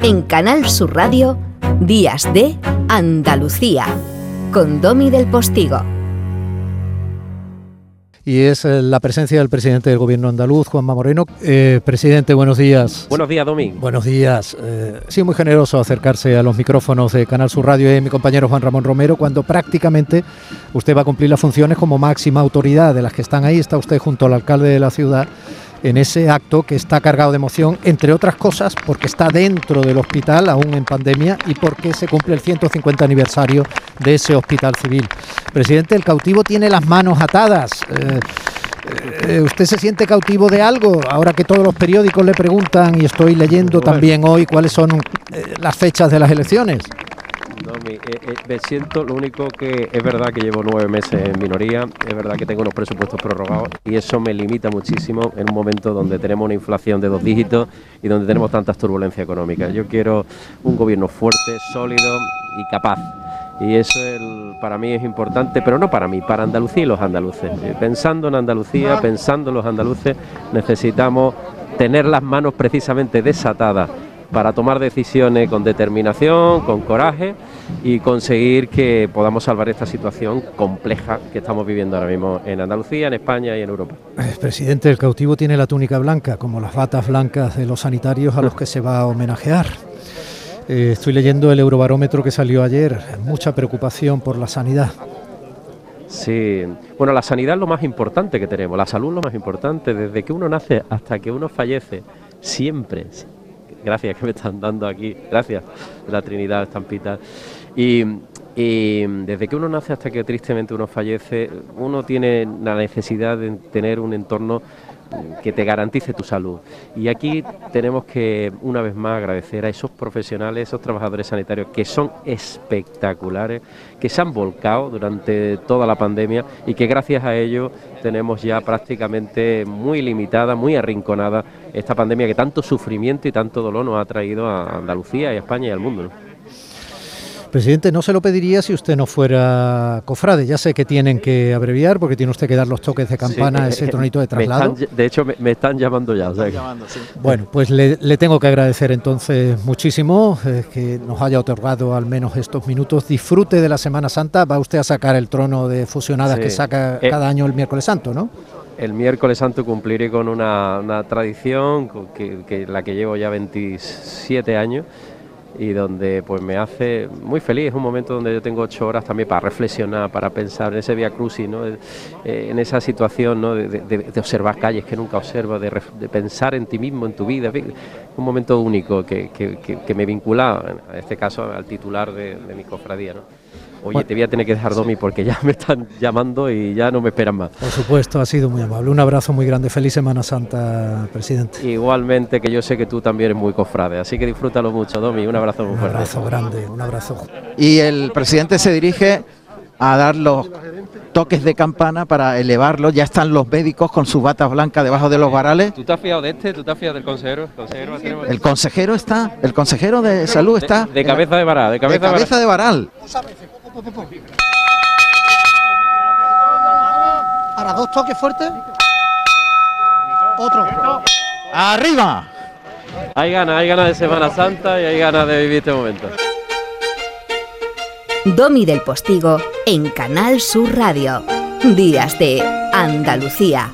En Canal Sur Radio, Días de Andalucía, con Domi del Postigo y es eh, la presencia del presidente del gobierno andaluz, Juanma Moreno. Eh, presidente, buenos días. Buenos días, Domingo. Buenos días. Eh, sido muy generoso acercarse a los micrófonos de Canal Sur Radio y mi compañero Juan Ramón Romero cuando prácticamente usted va a cumplir las funciones como máxima autoridad de las que están ahí. Está usted junto al alcalde de la ciudad en ese acto que está cargado de emoción, entre otras cosas porque está dentro del hospital, aún en pandemia, y porque se cumple el 150 aniversario de ese hospital civil. Presidente, el cautivo tiene las manos atadas. Eh, eh, ¿Usted se siente cautivo de algo? Ahora que todos los periódicos le preguntan y estoy leyendo también hoy cuáles son eh, las fechas de las elecciones. Eh, eh, me siento, lo único que es verdad que llevo nueve meses en minoría, es verdad que tengo unos presupuestos prorrogados y eso me limita muchísimo en un momento donde tenemos una inflación de dos dígitos y donde tenemos tantas turbulencias económicas. Yo quiero un gobierno fuerte, sólido y capaz. Y eso para mí es importante, pero no para mí, para Andalucía y los andaluces. Eh, pensando en Andalucía, pensando en los andaluces, necesitamos tener las manos precisamente desatadas para tomar decisiones con determinación, con coraje y conseguir que podamos salvar esta situación compleja que estamos viviendo ahora mismo en Andalucía, en España y en Europa. Eh, presidente, el cautivo tiene la túnica blanca, como las batas blancas de los sanitarios a los que se va a homenajear. Eh, estoy leyendo el eurobarómetro que salió ayer, mucha preocupación por la sanidad. Sí, bueno, la sanidad es lo más importante que tenemos, la salud es lo más importante, desde que uno nace hasta que uno fallece, siempre, gracias que me están dando aquí, gracias, la Trinidad Estampita. Y, y desde que uno nace hasta que tristemente uno fallece, uno tiene la necesidad de tener un entorno que te garantice tu salud. Y aquí tenemos que, una vez más, agradecer a esos profesionales, esos trabajadores sanitarios que son espectaculares, que se han volcado durante toda la pandemia y que gracias a ellos tenemos ya prácticamente muy limitada, muy arrinconada esta pandemia que tanto sufrimiento y tanto dolor nos ha traído a Andalucía y a España y al mundo. Presidente, no se lo pediría si usted no fuera cofrade. Ya sé que tienen que abreviar porque tiene usted que dar los toques de campana, ese tronito de traslado. de hecho, me, están llamando ya. Bueno, pues le, tengo que agradecer entonces muchísimo eh, que nos haya otorgado al menos estos minutos. Disfrute de la Semana Santa. Va usted a sacar el trono de fusionadas que saca eh, cada año el miércoles santo, ¿no? El miércoles santo cumpliré con una, tradición que, que la que llevo ya 27 años y donde pues me hace muy feliz. Es un momento donde yo tengo ocho horas también para reflexionar, para pensar en ese via crucis, ¿no? Eh, en esa situación ¿no? de, observar calles que nunca observo, de, pensar en ti mismo, en tu vida. Un momento único que, que, me vincula, en este caso, al titular de, mi cofradía. ¿no? Oye, te voy a tener que dejar, Domi, porque ya me están llamando y ya no me esperan más. Por supuesto, ha sido muy amable. Un abrazo muy grande. Feliz Semana Santa, presidente. Igualmente, que yo sé que tú también eres muy cofrade, así que disfrútalo mucho, Domi. Un abrazo muy fuerte. Un abrazo grande, un abrazo. Y el presidente se dirige a dar los toques de campana para elevarlo. Ya están los médicos con sus batas blancas debajo de los varales. ¿Tú te has fiado de este? ¿Tú te has fiado del consejero? El consejero, está, el consejero de salud está. De, cabeza de varal, de cabeza de, cabeza de varal. Ahora dos toques fuertes. Otro. Arriba. Hay ganas, hay ganas de Semana Santa y hay ganas de vivir este momento. Domi del Postigo en Canal Sur Radio. Días de Andalucía.